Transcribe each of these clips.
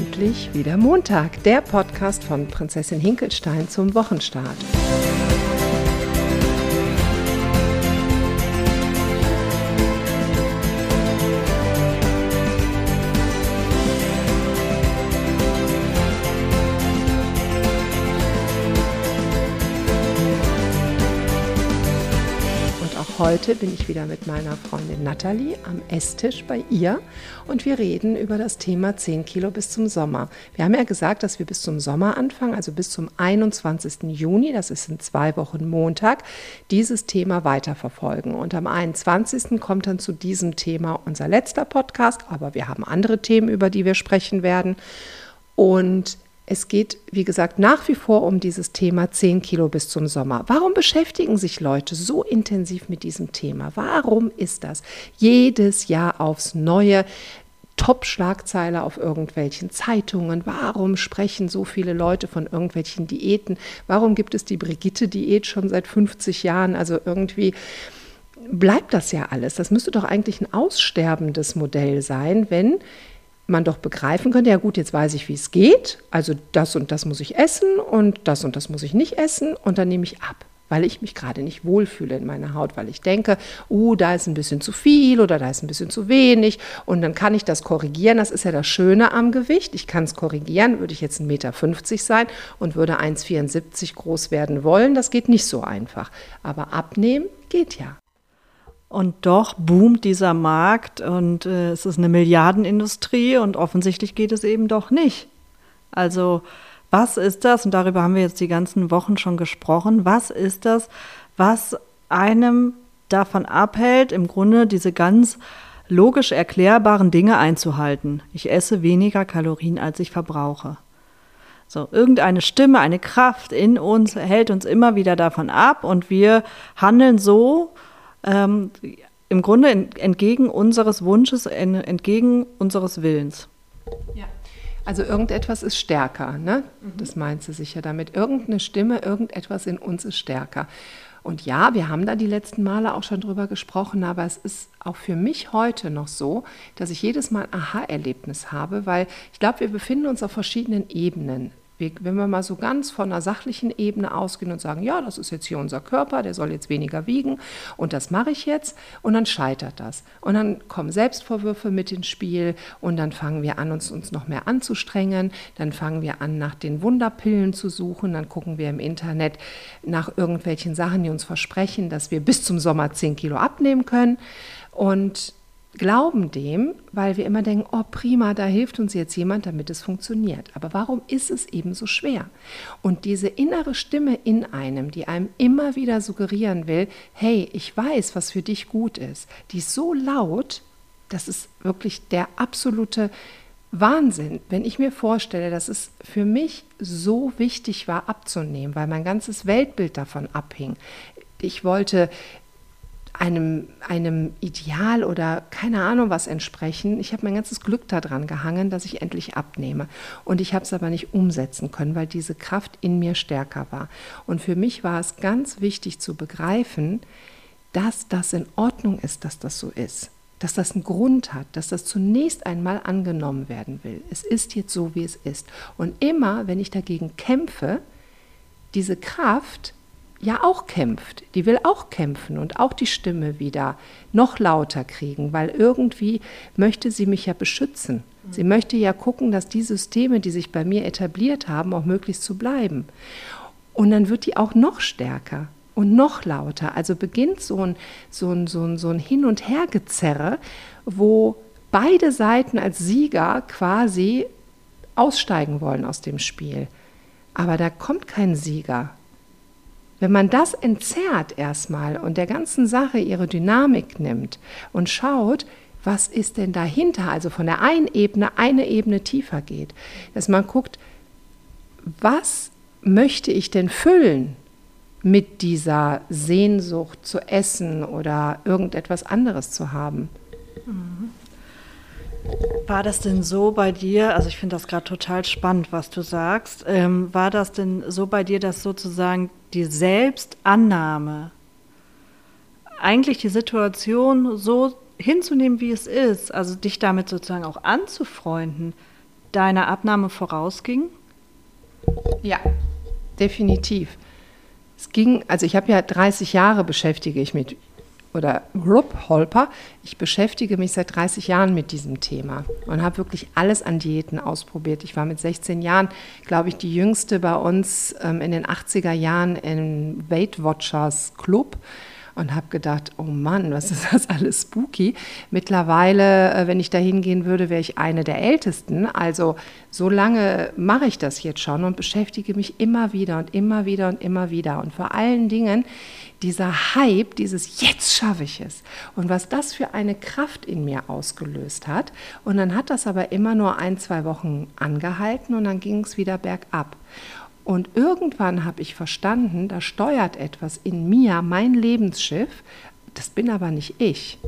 endlich wieder Montag, der Podcast von Prinzessin Hinkelstein zum Wochenstart. Heute bin ich wieder mit meiner Freundin Natalie am Esstisch bei ihr und wir reden über das Thema 10 Kilo bis zum Sommer. Wir haben ja gesagt, dass wir bis zum Sommer anfangen, also bis zum 21. Juni, das ist in zwei Wochen Montag, dieses Thema weiterverfolgen. Und am 21. kommt dann zu diesem Thema unser letzter Podcast, aber wir haben andere Themen, über die wir sprechen werden. Und es geht, wie gesagt, nach wie vor um dieses Thema 10 Kilo bis zum Sommer. Warum beschäftigen sich Leute so intensiv mit diesem Thema? Warum ist das jedes Jahr aufs Neue? Top-Schlagzeile auf irgendwelchen Zeitungen. Warum sprechen so viele Leute von irgendwelchen Diäten? Warum gibt es die Brigitte-Diät schon seit 50 Jahren? Also irgendwie bleibt das ja alles. Das müsste doch eigentlich ein aussterbendes Modell sein, wenn man doch begreifen könnte, ja gut, jetzt weiß ich, wie es geht, also das und das muss ich essen und das und das muss ich nicht essen und dann nehme ich ab, weil ich mich gerade nicht wohlfühle in meiner Haut, weil ich denke, uh, da ist ein bisschen zu viel oder da ist ein bisschen zu wenig und dann kann ich das korrigieren. Das ist ja das Schöne am Gewicht. Ich kann es korrigieren, würde ich jetzt 1,50 Meter sein und würde 1,74 groß werden wollen, das geht nicht so einfach. Aber abnehmen geht ja. Und doch boomt dieser Markt und äh, es ist eine Milliardenindustrie und offensichtlich geht es eben doch nicht. Also was ist das, und darüber haben wir jetzt die ganzen Wochen schon gesprochen, was ist das, was einem davon abhält, im Grunde diese ganz logisch erklärbaren Dinge einzuhalten. Ich esse weniger Kalorien, als ich verbrauche. So, irgendeine Stimme, eine Kraft in uns hält uns immer wieder davon ab und wir handeln so, ähm, im Grunde entgegen unseres Wunsches, entgegen unseres Willens. Ja. Also irgendetwas ist stärker, ne? Mhm. Das meinst du sicher damit. Irgendeine Stimme, irgendetwas in uns ist stärker. Und ja, wir haben da die letzten Male auch schon drüber gesprochen, aber es ist auch für mich heute noch so, dass ich jedes Mal ein Aha-Erlebnis habe, weil ich glaube, wir befinden uns auf verschiedenen Ebenen wenn wir mal so ganz von einer sachlichen Ebene ausgehen und sagen, ja, das ist jetzt hier unser Körper, der soll jetzt weniger wiegen und das mache ich jetzt und dann scheitert das. Und dann kommen Selbstvorwürfe mit ins Spiel und dann fangen wir an, uns, uns noch mehr anzustrengen, dann fangen wir an, nach den Wunderpillen zu suchen, dann gucken wir im Internet nach irgendwelchen Sachen, die uns versprechen, dass wir bis zum Sommer 10 Kilo abnehmen können. Und glauben dem, weil wir immer denken, oh prima, da hilft uns jetzt jemand, damit es funktioniert. Aber warum ist es eben so schwer? Und diese innere Stimme in einem, die einem immer wieder suggerieren will, hey, ich weiß, was für dich gut ist, die ist so laut, das ist wirklich der absolute Wahnsinn, wenn ich mir vorstelle, dass es für mich so wichtig war abzunehmen, weil mein ganzes Weltbild davon abhing. Ich wollte einem, einem Ideal oder keine Ahnung was entsprechen. Ich habe mein ganzes Glück daran gehangen, dass ich endlich abnehme. Und ich habe es aber nicht umsetzen können, weil diese Kraft in mir stärker war. Und für mich war es ganz wichtig zu begreifen, dass das in Ordnung ist, dass das so ist. Dass das einen Grund hat, dass das zunächst einmal angenommen werden will. Es ist jetzt so, wie es ist. Und immer, wenn ich dagegen kämpfe, diese Kraft ja auch kämpft. Die will auch kämpfen und auch die Stimme wieder noch lauter kriegen, weil irgendwie möchte sie mich ja beschützen. Sie möchte ja gucken, dass die Systeme, die sich bei mir etabliert haben, auch möglichst zu bleiben. Und dann wird die auch noch stärker und noch lauter. Also beginnt so ein, so ein, so ein, so ein Hin- und Hergezerre, wo beide Seiten als Sieger quasi aussteigen wollen aus dem Spiel. Aber da kommt kein Sieger, wenn man das entzerrt erstmal und der ganzen Sache ihre Dynamik nimmt und schaut, was ist denn dahinter, also von der einen Ebene eine Ebene tiefer geht, dass man guckt, was möchte ich denn füllen mit dieser Sehnsucht zu essen oder irgendetwas anderes zu haben. Mhm. War das denn so bei dir, also ich finde das gerade total spannend, was du sagst, ähm, war das denn so bei dir, dass sozusagen die Selbstannahme, eigentlich die Situation so hinzunehmen, wie es ist, also dich damit sozusagen auch anzufreunden, deiner Abnahme vorausging? Ja, definitiv. Es ging, also ich habe ja 30 Jahre beschäftige ich mit oder Rupp Holper, ich beschäftige mich seit 30 Jahren mit diesem Thema und habe wirklich alles an Diäten ausprobiert. Ich war mit 16 Jahren, glaube ich, die jüngste bei uns ähm, in den 80er Jahren im Weight Watchers Club und habe gedacht, oh Mann, was ist das alles spooky. Mittlerweile, äh, wenn ich da hingehen würde, wäre ich eine der Ältesten. Also so lange mache ich das jetzt schon und beschäftige mich immer wieder und immer wieder und immer wieder. Und vor allen Dingen dieser Hype, dieses Jetzt schaffe ich es. Und was das für eine Kraft in mir ausgelöst hat. Und dann hat das aber immer nur ein, zwei Wochen angehalten und dann ging es wieder bergab. Und irgendwann habe ich verstanden, da steuert etwas in mir, mein Lebensschiff, das bin aber nicht ich.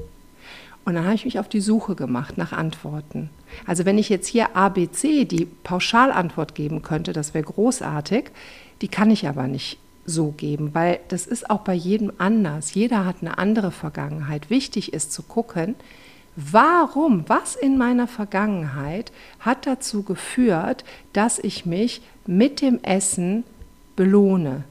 Und dann habe ich mich auf die Suche gemacht nach Antworten. Also wenn ich jetzt hier ABC die Pauschalantwort geben könnte, das wäre großartig, die kann ich aber nicht so geben, weil das ist auch bei jedem anders. Jeder hat eine andere Vergangenheit. Wichtig ist zu gucken, warum, was in meiner Vergangenheit hat dazu geführt, dass ich mich mit dem Essen belohne,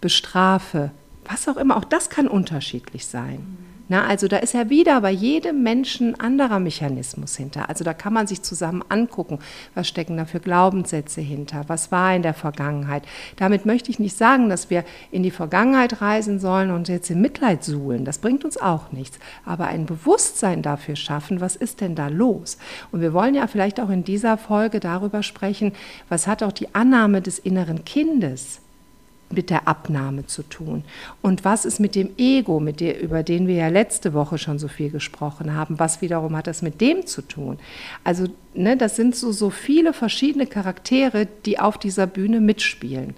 bestrafe, was auch immer. Auch das kann unterschiedlich sein. Na, also da ist ja wieder bei jedem Menschen anderer Mechanismus hinter. Also da kann man sich zusammen angucken, was stecken da für Glaubenssätze hinter, was war in der Vergangenheit. Damit möchte ich nicht sagen, dass wir in die Vergangenheit reisen sollen und jetzt in Mitleid suhlen. Das bringt uns auch nichts. Aber ein Bewusstsein dafür schaffen, was ist denn da los? Und wir wollen ja vielleicht auch in dieser Folge darüber sprechen, was hat auch die Annahme des inneren Kindes mit der Abnahme zu tun? Und was ist mit dem Ego, mit der, über den wir ja letzte Woche schon so viel gesprochen haben? Was wiederum hat das mit dem zu tun? Also, ne, das sind so, so viele verschiedene Charaktere, die auf dieser Bühne mitspielen.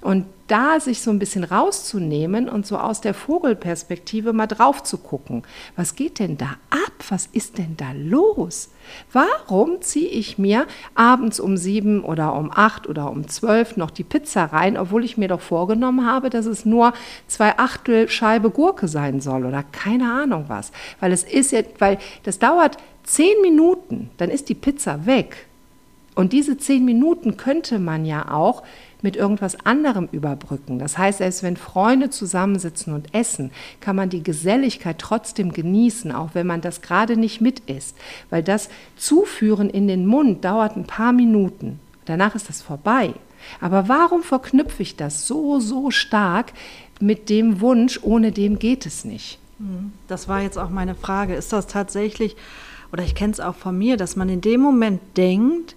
Und da sich so ein bisschen rauszunehmen und so aus der Vogelperspektive mal drauf zu gucken. Was geht denn da ab? Was ist denn da los? Warum ziehe ich mir abends um sieben oder um acht oder um zwölf noch die Pizza rein, obwohl ich mir doch vorgenommen habe, dass es nur zwei Achtel Scheibe Gurke sein soll oder keine Ahnung was? Weil es ist ja, weil das dauert zehn Minuten, dann ist die Pizza weg. Und diese zehn Minuten könnte man ja auch mit irgendwas anderem überbrücken. Das heißt, selbst wenn Freunde zusammensitzen und essen, kann man die Geselligkeit trotzdem genießen, auch wenn man das gerade nicht mit isst. Weil das Zuführen in den Mund dauert ein paar Minuten. Danach ist das vorbei. Aber warum verknüpfe ich das so, so stark mit dem Wunsch, ohne dem geht es nicht? Hm, das war jetzt auch meine Frage. Ist das tatsächlich, oder ich kenne es auch von mir, dass man in dem Moment denkt,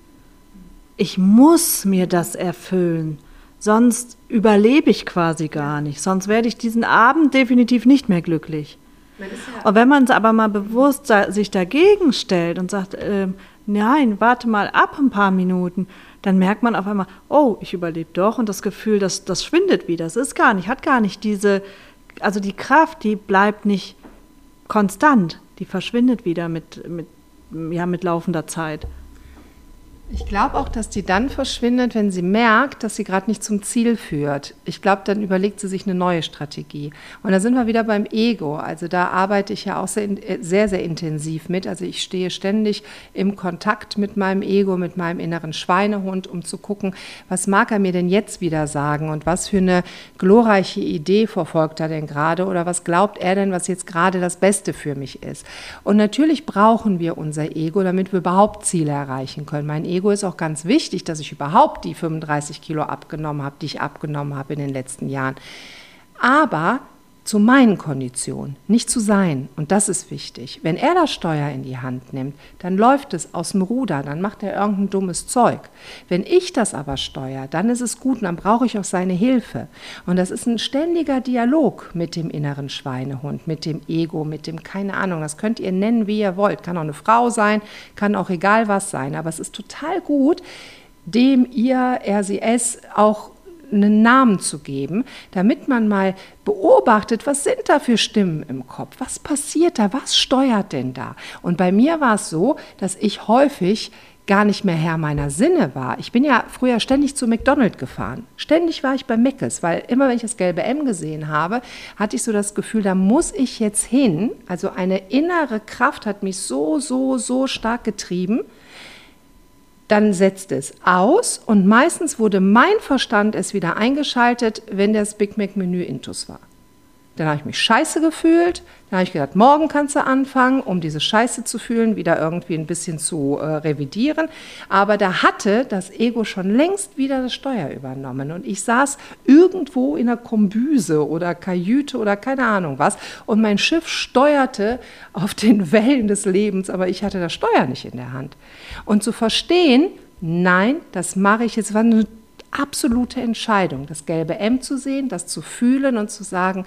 ich muss mir das erfüllen, sonst überlebe ich quasi gar nicht, sonst werde ich diesen Abend definitiv nicht mehr glücklich. Ja und wenn man es aber mal bewusst sich dagegen stellt und sagt, äh, nein, warte mal ab ein paar Minuten, dann merkt man auf einmal, oh, ich überlebe doch und das Gefühl, das, das schwindet wieder. Das ist gar nicht, hat gar nicht diese, also die Kraft, die bleibt nicht konstant, die verschwindet wieder mit, mit, ja, mit laufender Zeit. Ich glaube auch, dass die dann verschwindet, wenn sie merkt, dass sie gerade nicht zum Ziel führt. Ich glaube, dann überlegt sie sich eine neue Strategie. Und da sind wir wieder beim Ego. Also da arbeite ich ja auch sehr, sehr, sehr intensiv mit. Also ich stehe ständig im Kontakt mit meinem Ego, mit meinem inneren Schweinehund, um zu gucken, was mag er mir denn jetzt wieder sagen und was für eine glorreiche Idee verfolgt er denn gerade oder was glaubt er denn, was jetzt gerade das Beste für mich ist. Und natürlich brauchen wir unser Ego, damit wir überhaupt Ziele erreichen können. Mein Ego ist auch ganz wichtig, dass ich überhaupt die 35 Kilo abgenommen habe, die ich abgenommen habe in den letzten Jahren. Aber zu meinen Konditionen, nicht zu sein. Und das ist wichtig. Wenn er das Steuer in die Hand nimmt, dann läuft es aus dem Ruder, dann macht er irgendein dummes Zeug. Wenn ich das aber steuere, dann ist es gut und dann brauche ich auch seine Hilfe. Und das ist ein ständiger Dialog mit dem inneren Schweinehund, mit dem Ego, mit dem, keine Ahnung, das könnt ihr nennen, wie ihr wollt. Kann auch eine Frau sein, kann auch egal was sein. Aber es ist total gut, dem ihr, es auch einen Namen zu geben, damit man mal beobachtet, was sind da für Stimmen im Kopf, was passiert da, was steuert denn da. Und bei mir war es so, dass ich häufig gar nicht mehr Herr meiner Sinne war. Ich bin ja früher ständig zu McDonald's gefahren. Ständig war ich bei Meckes, weil immer wenn ich das gelbe M gesehen habe, hatte ich so das Gefühl, da muss ich jetzt hin. Also eine innere Kraft hat mich so, so, so stark getrieben dann setzt es aus und meistens wurde mein Verstand es wieder eingeschaltet, wenn das Big Mac Menü intus war. Dann habe ich mich scheiße gefühlt. Dann habe ich gedacht, morgen kannst du anfangen, um diese Scheiße zu fühlen, wieder irgendwie ein bisschen zu äh, revidieren. Aber da hatte das Ego schon längst wieder das Steuer übernommen. Und ich saß irgendwo in einer Kombüse oder Kajüte oder keine Ahnung was. Und mein Schiff steuerte auf den Wellen des Lebens, aber ich hatte das Steuer nicht in der Hand. Und zu verstehen, nein, das mache ich jetzt, war eine absolute Entscheidung, das gelbe M zu sehen, das zu fühlen und zu sagen,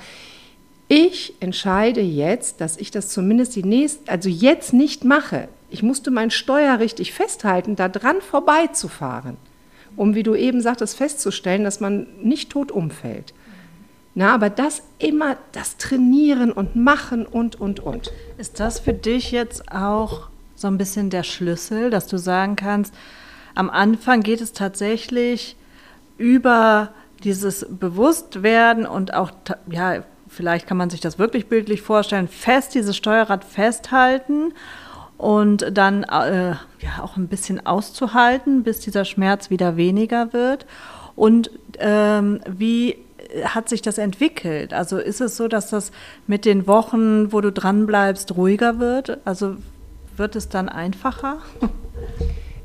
ich entscheide jetzt, dass ich das zumindest die nächste, also jetzt nicht mache. Ich musste mein Steuer richtig festhalten, da dran vorbeizufahren, um, wie du eben sagtest, festzustellen, dass man nicht tot umfällt. Na, aber das immer, das Trainieren und Machen und, und, und. Ist das für dich jetzt auch so ein bisschen der Schlüssel, dass du sagen kannst, am Anfang geht es tatsächlich über dieses Bewusstwerden und auch, ja, vielleicht kann man sich das wirklich bildlich vorstellen, fest dieses Steuerrad festhalten und dann äh, ja auch ein bisschen auszuhalten, bis dieser Schmerz wieder weniger wird. Und ähm, wie hat sich das entwickelt? Also ist es so, dass das mit den Wochen, wo du dran bleibst, ruhiger wird? Also wird es dann einfacher?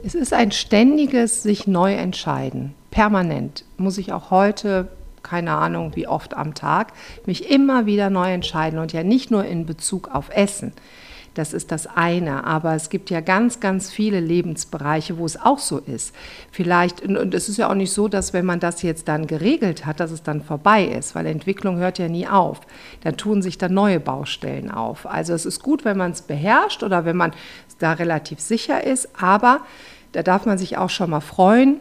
Es ist ein ständiges sich neu entscheiden. Permanent muss ich auch heute keine Ahnung wie oft am Tag, mich immer wieder neu entscheiden und ja nicht nur in Bezug auf Essen. Das ist das eine. Aber es gibt ja ganz, ganz viele Lebensbereiche, wo es auch so ist. Vielleicht, und es ist ja auch nicht so, dass wenn man das jetzt dann geregelt hat, dass es dann vorbei ist, weil Entwicklung hört ja nie auf. Da tun sich dann neue Baustellen auf. Also es ist gut, wenn man es beherrscht oder wenn man da relativ sicher ist, aber da darf man sich auch schon mal freuen.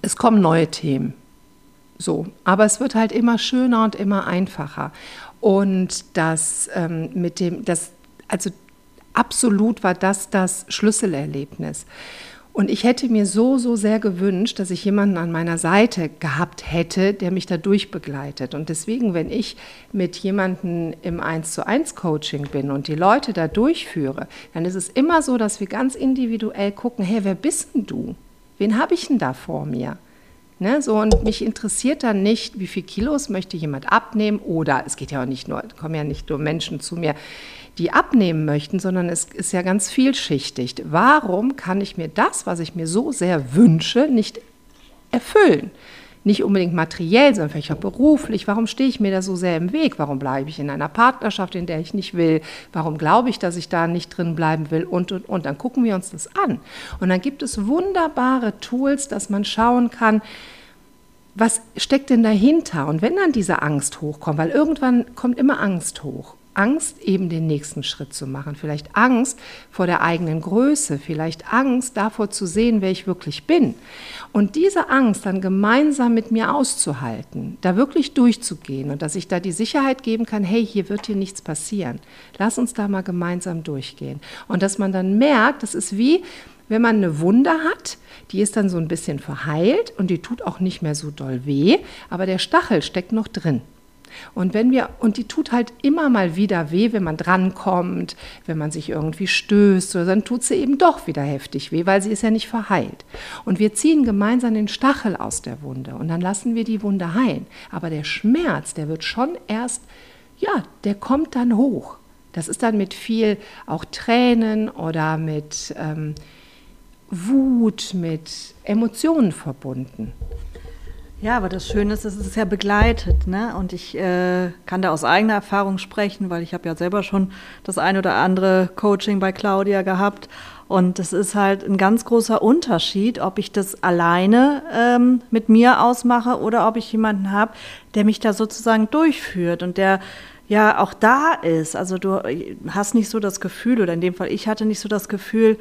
Es kommen neue Themen. So, aber es wird halt immer schöner und immer einfacher. Und das ähm, mit dem, das, also absolut war das das Schlüsselerlebnis. Und ich hätte mir so, so sehr gewünscht, dass ich jemanden an meiner Seite gehabt hätte, der mich da durchbegleitet. Und deswegen, wenn ich mit jemandem im 1 zu 1 Coaching bin und die Leute da durchführe, dann ist es immer so, dass wir ganz individuell gucken, hey, wer bist denn du? Wen habe ich denn da vor mir? Ne, so, und mich interessiert dann nicht, wie viel Kilos möchte jemand abnehmen oder es geht ja auch nicht nur, kommen ja nicht nur Menschen zu mir, die abnehmen möchten, sondern es ist ja ganz vielschichtig. Warum kann ich mir das, was ich mir so sehr wünsche, nicht erfüllen? Nicht unbedingt materiell, sondern vielleicht auch beruflich. Warum stehe ich mir da so sehr im Weg? Warum bleibe ich in einer Partnerschaft, in der ich nicht will? Warum glaube ich, dass ich da nicht drin bleiben will? Und, und, und. Dann gucken wir uns das an. Und dann gibt es wunderbare Tools, dass man schauen kann, was steckt denn dahinter? Und wenn dann diese Angst hochkommt, weil irgendwann kommt immer Angst hoch. Angst, eben den nächsten Schritt zu machen. Vielleicht Angst vor der eigenen Größe, vielleicht Angst davor zu sehen, wer ich wirklich bin. Und diese Angst dann gemeinsam mit mir auszuhalten, da wirklich durchzugehen und dass ich da die Sicherheit geben kann, hey, hier wird hier nichts passieren. Lass uns da mal gemeinsam durchgehen. Und dass man dann merkt, das ist wie, wenn man eine Wunde hat, die ist dann so ein bisschen verheilt und die tut auch nicht mehr so doll weh, aber der Stachel steckt noch drin. Und wenn wir, und die tut halt immer mal wieder weh, wenn man drankommt, wenn man sich irgendwie stößt, oder dann tut sie eben doch wieder heftig weh, weil sie ist ja nicht verheilt. Und wir ziehen gemeinsam den Stachel aus der Wunde und dann lassen wir die Wunde heilen. Aber der Schmerz, der wird schon erst, ja, der kommt dann hoch. Das ist dann mit viel auch Tränen oder mit ähm, Wut, mit Emotionen verbunden. Ja, aber das Schöne ist, es ist ja begleitet. Ne? Und ich äh, kann da aus eigener Erfahrung sprechen, weil ich habe ja selber schon das ein oder andere Coaching bei Claudia gehabt. Und es ist halt ein ganz großer Unterschied, ob ich das alleine ähm, mit mir ausmache oder ob ich jemanden habe, der mich da sozusagen durchführt und der ja auch da ist. Also du hast nicht so das Gefühl, oder in dem Fall ich hatte nicht so das Gefühl,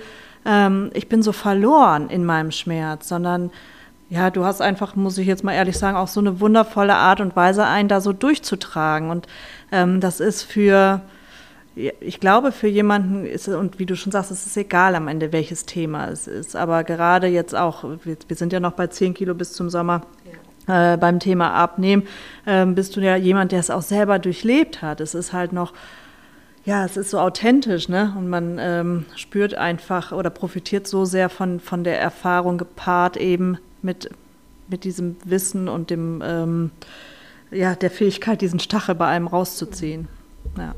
ähm, ich bin so verloren in meinem Schmerz, sondern ja, du hast einfach, muss ich jetzt mal ehrlich sagen, auch so eine wundervolle Art und Weise, einen da so durchzutragen. Und ähm, das ist für, ich glaube, für jemanden ist, und wie du schon sagst, es ist egal am Ende, welches Thema es ist. Aber gerade jetzt auch, wir, sind ja noch bei 10 Kilo bis zum Sommer. Äh, beim Thema Abnehmen äh, bist du ja jemand, der es auch selber durchlebt hat. Es ist halt noch Ja, es ist so authentisch, ne? Und man ähm, spürt einfach oder profitiert so sehr von, von der Erfahrung gepaart eben mit, mit diesem Wissen und dem, ähm, ja, der Fähigkeit, diesen Stachel bei einem rauszuziehen. Ja.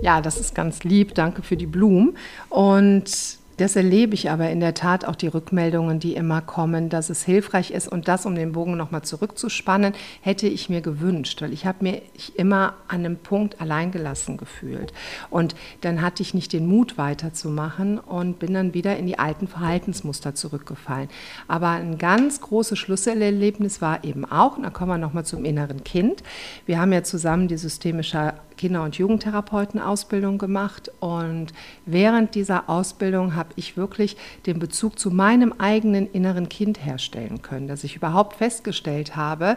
Ja, das ist ganz lieb. Danke für die Blumen. Und das erlebe ich aber in der Tat auch die Rückmeldungen, die immer kommen, dass es hilfreich ist. Und das, um den Bogen nochmal zurückzuspannen, hätte ich mir gewünscht, weil ich habe mir immer an einem Punkt alleingelassen gefühlt. Und dann hatte ich nicht den Mut weiterzumachen und bin dann wieder in die alten Verhaltensmuster zurückgefallen. Aber ein ganz großes Schlüsselerlebnis war eben auch, und da kommen wir nochmal zum inneren Kind. Wir haben ja zusammen die systemische Kinder- und Jugendtherapeutenausbildung gemacht und während dieser Ausbildung habe ich wirklich den Bezug zu meinem eigenen inneren Kind herstellen können, dass ich überhaupt festgestellt habe,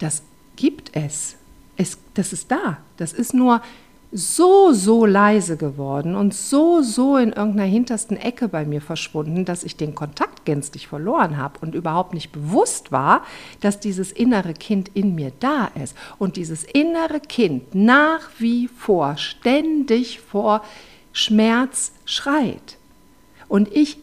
das gibt es. es das ist da. Das ist nur so, so leise geworden und so, so in irgendeiner hintersten Ecke bei mir verschwunden, dass ich den Kontakt gänzlich verloren habe und überhaupt nicht bewusst war, dass dieses innere Kind in mir da ist und dieses innere Kind nach wie vor ständig vor Schmerz schreit. Und ich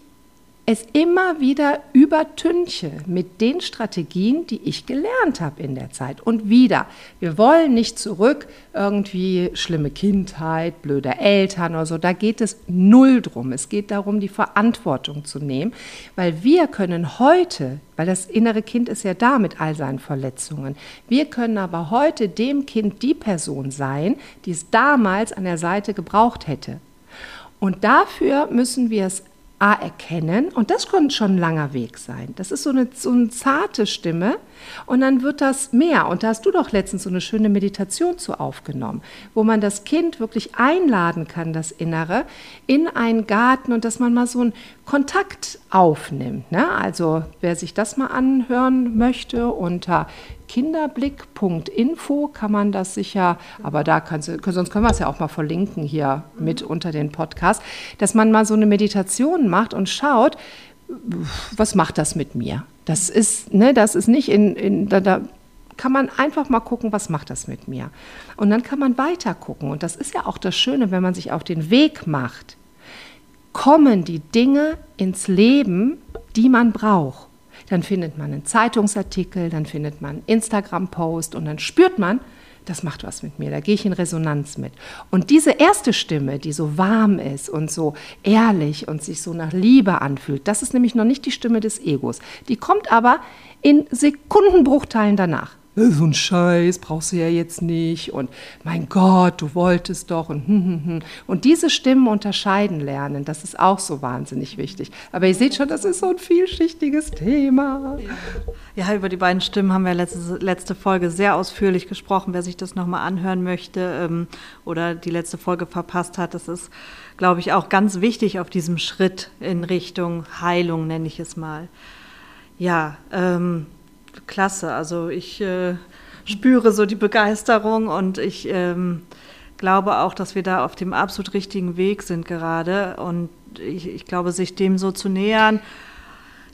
es immer wieder übertünche mit den Strategien, die ich gelernt habe in der Zeit. Und wieder, wir wollen nicht zurück, irgendwie schlimme Kindheit, blöde Eltern oder so. Da geht es null drum. Es geht darum, die Verantwortung zu nehmen, weil wir können heute, weil das innere Kind ist ja da mit all seinen Verletzungen, wir können aber heute dem Kind die Person sein, die es damals an der Seite gebraucht hätte. Und dafür müssen wir es A erkennen und das könnte schon ein langer Weg sein. Das ist so eine, so eine zarte Stimme und dann wird das mehr. Und da hast du doch letztens so eine schöne Meditation zu aufgenommen, wo man das Kind wirklich einladen kann, das Innere, in einen Garten und dass man mal so einen Kontakt aufnimmt. Ne? Also wer sich das mal anhören möchte unter kinderblick.info kann man das sicher, aber da kannst du, sonst können wir es ja auch mal verlinken hier mit unter den Podcast, dass man mal so eine Meditation macht und schaut, was macht das mit mir? Das ist, ne, das ist nicht in, in da, da kann man einfach mal gucken, was macht das mit mir? Und dann kann man weiter gucken. Und das ist ja auch das Schöne, wenn man sich auf den Weg macht, kommen die Dinge ins Leben, die man braucht dann findet man einen Zeitungsartikel, dann findet man einen Instagram-Post und dann spürt man, das macht was mit mir, da gehe ich in Resonanz mit. Und diese erste Stimme, die so warm ist und so ehrlich und sich so nach Liebe anfühlt, das ist nämlich noch nicht die Stimme des Egos. Die kommt aber in Sekundenbruchteilen danach. Äh, so ein Scheiß brauchst du ja jetzt nicht und mein Gott, du wolltest doch und hm, hm, hm. und diese Stimmen unterscheiden lernen, das ist auch so wahnsinnig wichtig. Aber ihr seht schon, das ist so ein vielschichtiges Thema. Ja, über die beiden Stimmen haben wir letzte, letzte Folge sehr ausführlich gesprochen. Wer sich das nochmal anhören möchte ähm, oder die letzte Folge verpasst hat, das ist, glaube ich, auch ganz wichtig auf diesem Schritt in Richtung Heilung, nenne ich es mal. Ja, ähm, klasse. Also ich äh, spüre so die Begeisterung und ich ähm, glaube auch, dass wir da auf dem absolut richtigen Weg sind gerade. Und ich, ich glaube, sich dem so zu nähern,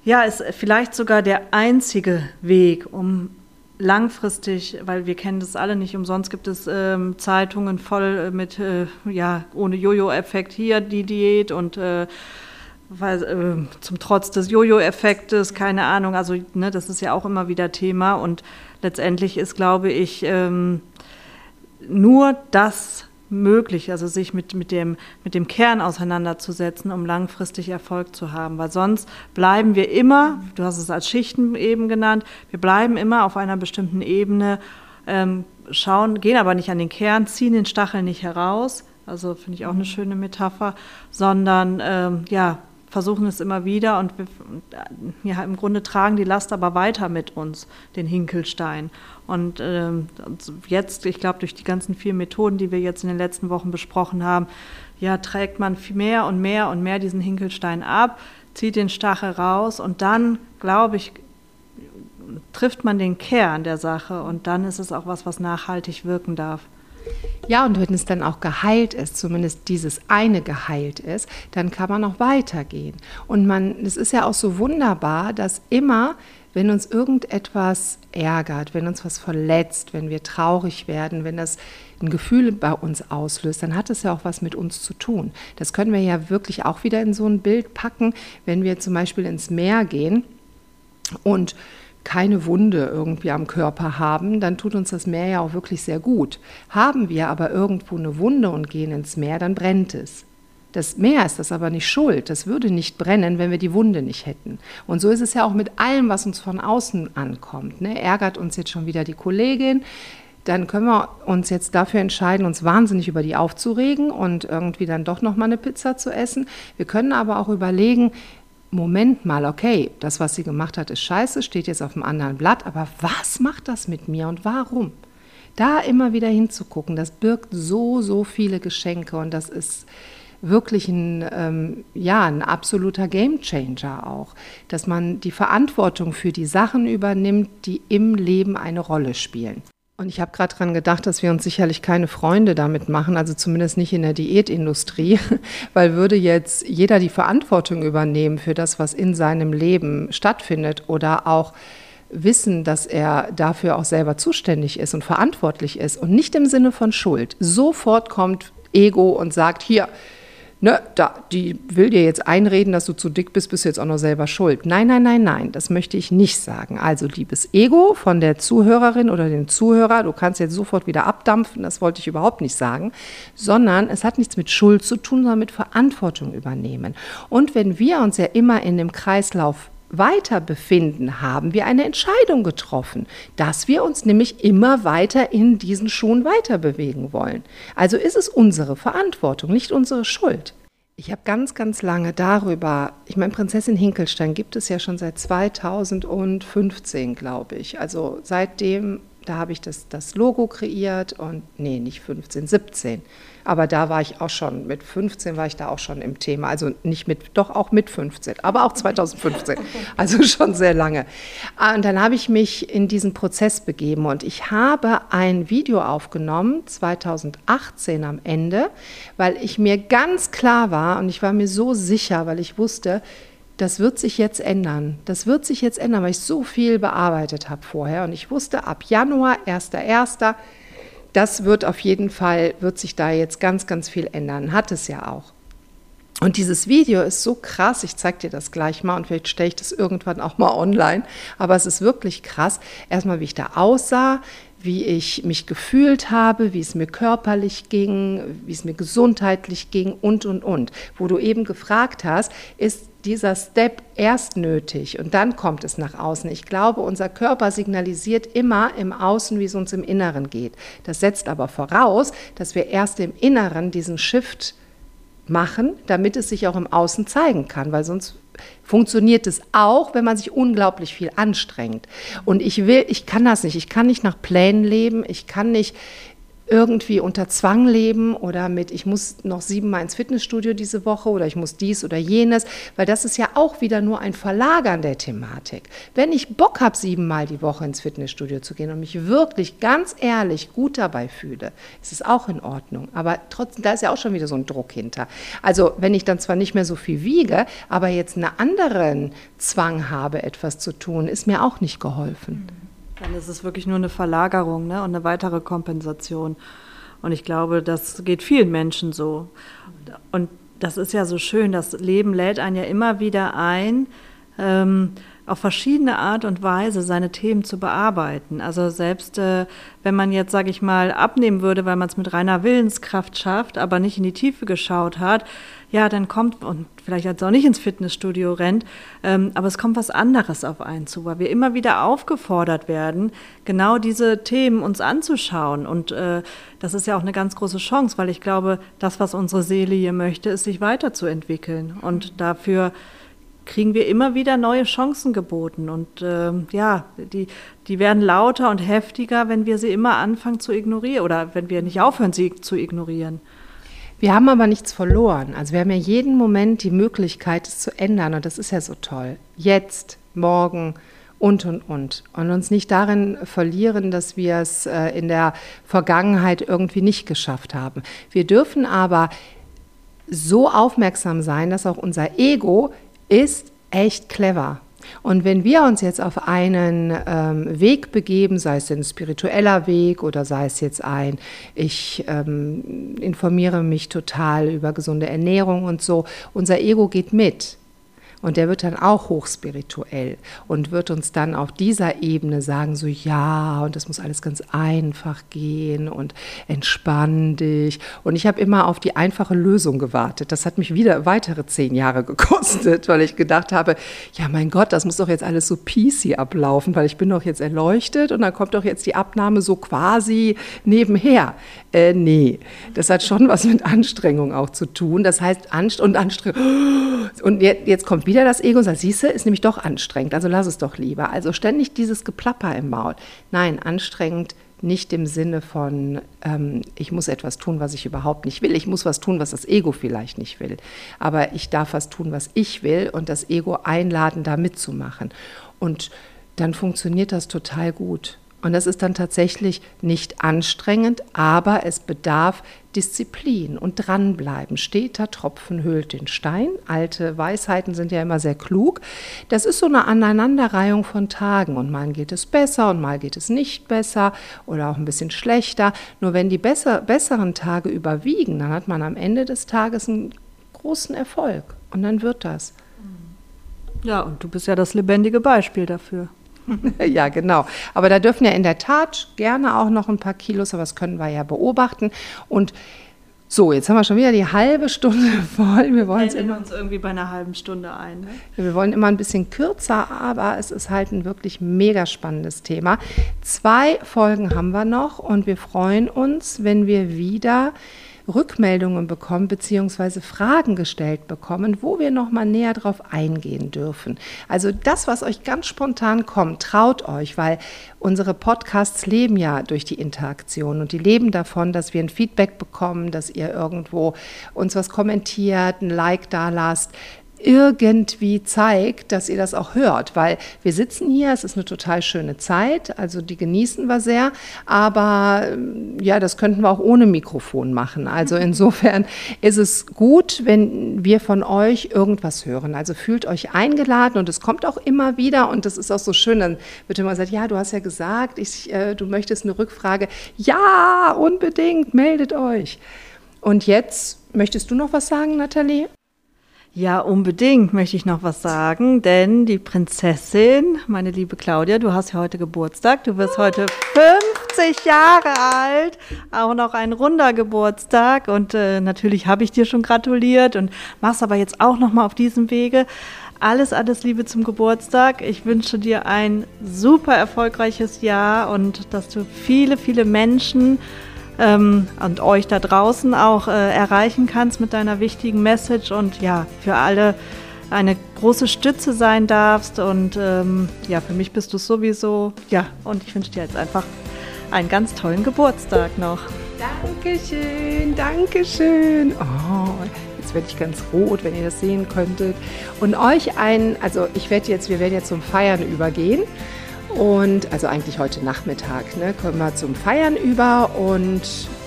ja, ist vielleicht sogar der einzige Weg, um langfristig, weil wir kennen das alle nicht umsonst, gibt es ähm, Zeitungen voll mit, äh, ja, ohne Jojo-Effekt hier die Diät und äh, weil, äh, zum Trotz des Jojo-Effektes, keine Ahnung, also ne, das ist ja auch immer wieder Thema und letztendlich ist, glaube ich, ähm, nur das möglich, also sich mit, mit, dem, mit dem Kern auseinanderzusetzen, um langfristig Erfolg zu haben. Weil sonst bleiben wir immer, du hast es als Schichten eben genannt, wir bleiben immer auf einer bestimmten Ebene, ähm, schauen, gehen aber nicht an den Kern, ziehen den Stachel nicht heraus. Also finde ich auch eine schöne Metapher, sondern ähm, ja, versuchen es immer wieder und wir, ja, im Grunde tragen die Last aber weiter mit uns, den Hinkelstein. Und ähm, jetzt, ich glaube, durch die ganzen vier Methoden, die wir jetzt in den letzten Wochen besprochen haben, ja, trägt man mehr und mehr und mehr diesen Hinkelstein ab, zieht den Stachel raus und dann, glaube ich, trifft man den Kern der Sache und dann ist es auch was, was nachhaltig wirken darf. Ja, und wenn es dann auch geheilt ist, zumindest dieses eine geheilt ist, dann kann man auch weitergehen. Und man, es ist ja auch so wunderbar, dass immer wenn uns irgendetwas ärgert, wenn uns was verletzt, wenn wir traurig werden, wenn das ein Gefühl bei uns auslöst, dann hat es ja auch was mit uns zu tun. Das können wir ja wirklich auch wieder in so ein Bild packen, wenn wir zum Beispiel ins Meer gehen und keine Wunde irgendwie am Körper haben, dann tut uns das Meer ja auch wirklich sehr gut. Haben wir aber irgendwo eine Wunde und gehen ins Meer, dann brennt es. Das Meer ist das aber nicht schuld. Das würde nicht brennen, wenn wir die Wunde nicht hätten. Und so ist es ja auch mit allem, was uns von außen ankommt. Ne? Ärgert uns jetzt schon wieder die Kollegin, dann können wir uns jetzt dafür entscheiden, uns wahnsinnig über die aufzuregen und irgendwie dann doch noch mal eine Pizza zu essen. Wir können aber auch überlegen, Moment mal, okay, das, was sie gemacht hat, ist scheiße, steht jetzt auf einem anderen Blatt, aber was macht das mit mir und warum? Da immer wieder hinzugucken, das birgt so, so viele Geschenke und das ist wirklich ein, ähm, ja, ein absoluter Gamechanger auch, dass man die Verantwortung für die Sachen übernimmt, die im Leben eine Rolle spielen. Und ich habe gerade daran gedacht, dass wir uns sicherlich keine Freunde damit machen, also zumindest nicht in der Diätindustrie, weil würde jetzt jeder die Verantwortung übernehmen für das, was in seinem Leben stattfindet oder auch wissen, dass er dafür auch selber zuständig ist und verantwortlich ist und nicht im Sinne von Schuld. Sofort kommt Ego und sagt, hier, ne, da, die will dir jetzt einreden, dass du zu dick bist, bist du jetzt auch noch selber schuld. Nein, nein, nein, nein, das möchte ich nicht sagen. Also liebes Ego von der Zuhörerin oder dem Zuhörer, du kannst jetzt sofort wieder abdampfen, das wollte ich überhaupt nicht sagen, sondern es hat nichts mit Schuld zu tun, sondern mit Verantwortung übernehmen. Und wenn wir uns ja immer in dem Kreislauf weiter befinden, haben wir eine Entscheidung getroffen, dass wir uns nämlich immer weiter in diesen Schuhen weiter bewegen wollen. Also ist es unsere Verantwortung, nicht unsere Schuld. Ich habe ganz, ganz lange darüber, ich meine, Prinzessin Hinkelstein gibt es ja schon seit 2015, glaube ich. Also seitdem, da habe ich das, das Logo kreiert und, nee, nicht 15, 17. Aber da war ich auch schon, mit 15 war ich da auch schon im Thema. Also nicht mit, doch auch mit 15, aber auch 2015. Also schon sehr lange. Ah, und dann habe ich mich in diesen Prozess begeben und ich habe ein Video aufgenommen, 2018 am Ende, weil ich mir ganz klar war und ich war mir so sicher, weil ich wusste, das wird sich jetzt ändern. Das wird sich jetzt ändern, weil ich so viel bearbeitet habe vorher. Und ich wusste, ab Januar, 1.1., das wird auf jeden Fall, wird sich da jetzt ganz, ganz viel ändern. Hat es ja auch. Und dieses Video ist so krass, ich zeige dir das gleich mal und vielleicht stelle ich das irgendwann auch mal online, aber es ist wirklich krass. Erstmal, wie ich da aussah, wie ich mich gefühlt habe, wie es mir körperlich ging, wie es mir gesundheitlich ging und, und, und. Wo du eben gefragt hast, ist dieser Step erst nötig und dann kommt es nach außen. Ich glaube, unser Körper signalisiert immer im Außen, wie es uns im Inneren geht. Das setzt aber voraus, dass wir erst im Inneren diesen Shift machen, damit es sich auch im Außen zeigen kann, weil sonst funktioniert es auch, wenn man sich unglaublich viel anstrengt. Und ich will, ich kann das nicht. Ich kann nicht nach Plänen leben. Ich kann nicht irgendwie unter Zwang leben oder mit, ich muss noch siebenmal ins Fitnessstudio diese Woche oder ich muss dies oder jenes, weil das ist ja auch wieder nur ein Verlagern der Thematik. Wenn ich Bock habe, siebenmal die Woche ins Fitnessstudio zu gehen und mich wirklich ganz ehrlich gut dabei fühle, ist es auch in Ordnung. Aber trotzdem, da ist ja auch schon wieder so ein Druck hinter. Also wenn ich dann zwar nicht mehr so viel wiege, aber jetzt einen anderen Zwang habe, etwas zu tun, ist mir auch nicht geholfen. Mhm. Dann ist es wirklich nur eine Verlagerung ne? und eine weitere Kompensation. Und ich glaube, das geht vielen Menschen so. Und das ist ja so schön, das Leben lädt einen ja immer wieder ein, ähm, auf verschiedene Art und Weise seine Themen zu bearbeiten. Also selbst äh, wenn man jetzt, sage ich mal, abnehmen würde, weil man es mit reiner Willenskraft schafft, aber nicht in die Tiefe geschaut hat, ja, dann kommt, und vielleicht jetzt auch nicht ins Fitnessstudio rennt, ähm, aber es kommt was anderes auf einen zu, weil wir immer wieder aufgefordert werden, genau diese Themen uns anzuschauen. Und äh, das ist ja auch eine ganz große Chance, weil ich glaube, das, was unsere Seele hier möchte, ist, sich weiterzuentwickeln. Und dafür kriegen wir immer wieder neue Chancen geboten. Und äh, ja, die, die werden lauter und heftiger, wenn wir sie immer anfangen zu ignorieren oder wenn wir nicht aufhören, sie zu ignorieren. Wir haben aber nichts verloren. Also wir haben ja jeden Moment die Möglichkeit, es zu ändern. Und das ist ja so toll. Jetzt, morgen und, und, und. Und uns nicht darin verlieren, dass wir es äh, in der Vergangenheit irgendwie nicht geschafft haben. Wir dürfen aber so aufmerksam sein, dass auch unser Ego ist echt clever. Und wenn wir uns jetzt auf einen ähm, Weg begeben, sei es ein spiritueller Weg oder sei es jetzt ein, ich ähm, informiere mich total über gesunde Ernährung und so, unser Ego geht mit. Und der wird dann auch hochspirituell und wird uns dann auf dieser Ebene sagen, so ja, und das muss alles ganz einfach gehen und entspann dich. Und ich habe immer auf die einfache Lösung gewartet. Das hat mich wieder weitere zehn Jahre gekostet, weil ich gedacht habe, ja mein Gott, das muss doch jetzt alles so peasy ablaufen, weil ich bin doch jetzt erleuchtet und dann kommt doch jetzt die Abnahme so quasi nebenher. Äh, nee, das hat schon was mit Anstrengung auch zu tun. Das heißt, Anst und Anstrengung. Und jetzt, kommt wieder das Ego und sagt, siehste, ist nämlich doch anstrengend, also lass es doch lieber. Also ständig dieses Geplapper im Maul. Nein, anstrengend nicht im Sinne von, ähm, ich muss etwas tun, was ich überhaupt nicht will. Ich muss was tun, was das Ego vielleicht nicht will. Aber ich darf was tun, was ich will und das Ego einladen, da mitzumachen. Und dann funktioniert das total gut. Und das ist dann tatsächlich nicht anstrengend, aber es bedarf Disziplin und dranbleiben. Steter Tropfen hüllt den Stein. Alte Weisheiten sind ja immer sehr klug. Das ist so eine Aneinanderreihung von Tagen. Und mal geht es besser und mal geht es nicht besser oder auch ein bisschen schlechter. Nur wenn die besser, besseren Tage überwiegen, dann hat man am Ende des Tages einen großen Erfolg. Und dann wird das. Ja, und du bist ja das lebendige Beispiel dafür. ja, genau. Aber da dürfen ja in der Tat gerne auch noch ein paar Kilos, aber das können wir ja beobachten. Und so, jetzt haben wir schon wieder die halbe Stunde voll. Wir wollen immer uns irgendwie bei einer halben Stunde ein. Ne? Wir wollen immer ein bisschen kürzer, aber es ist halt ein wirklich mega spannendes Thema. Zwei Folgen haben wir noch und wir freuen uns, wenn wir wieder Rückmeldungen bekommen beziehungsweise Fragen gestellt bekommen, wo wir noch mal näher drauf eingehen dürfen. Also das, was euch ganz spontan kommt, traut euch, weil unsere Podcasts leben ja durch die Interaktion und die leben davon, dass wir ein Feedback bekommen, dass ihr irgendwo uns was kommentiert, ein Like da lasst irgendwie zeigt, dass ihr das auch hört, weil wir sitzen hier, es ist eine total schöne Zeit, also die genießen wir sehr, aber ähm, ja, das könnten wir auch ohne Mikrofon machen. Also insofern ist es gut, wenn wir von euch irgendwas hören. Also fühlt euch eingeladen und es kommt auch immer wieder und das ist auch so schön, dann wird immer gesagt, ja, du hast ja gesagt, ich, äh, du möchtest eine Rückfrage. Ja, unbedingt, meldet euch. Und jetzt möchtest du noch was sagen, Nathalie? Ja, unbedingt möchte ich noch was sagen, denn die Prinzessin, meine liebe Claudia, du hast ja heute Geburtstag, du wirst heute 50 Jahre alt, auch noch ein runder Geburtstag und äh, natürlich habe ich dir schon gratuliert und machst aber jetzt auch noch mal auf diesem Wege alles, alles Liebe zum Geburtstag. Ich wünsche dir ein super erfolgreiches Jahr und dass du viele, viele Menschen ähm, und euch da draußen auch äh, erreichen kannst mit deiner wichtigen Message und ja, für alle eine große Stütze sein darfst. Und ähm, ja, für mich bist du sowieso. Ja, und ich wünsche dir jetzt einfach einen ganz tollen Geburtstag noch. Dankeschön, Dankeschön. Oh, jetzt werde ich ganz rot, wenn ihr das sehen könntet. Und euch ein, also ich werde jetzt, wir werden jetzt zum Feiern übergehen. Und also eigentlich heute Nachmittag ne, kommen wir zum Feiern über und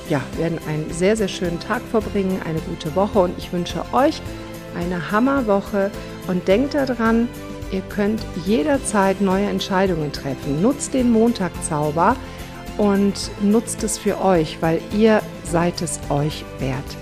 ja, werden einen sehr, sehr schönen Tag verbringen, eine gute Woche und ich wünsche euch eine Hammerwoche und denkt daran, ihr könnt jederzeit neue Entscheidungen treffen. Nutzt den Montagzauber und nutzt es für euch, weil ihr seid es euch wert.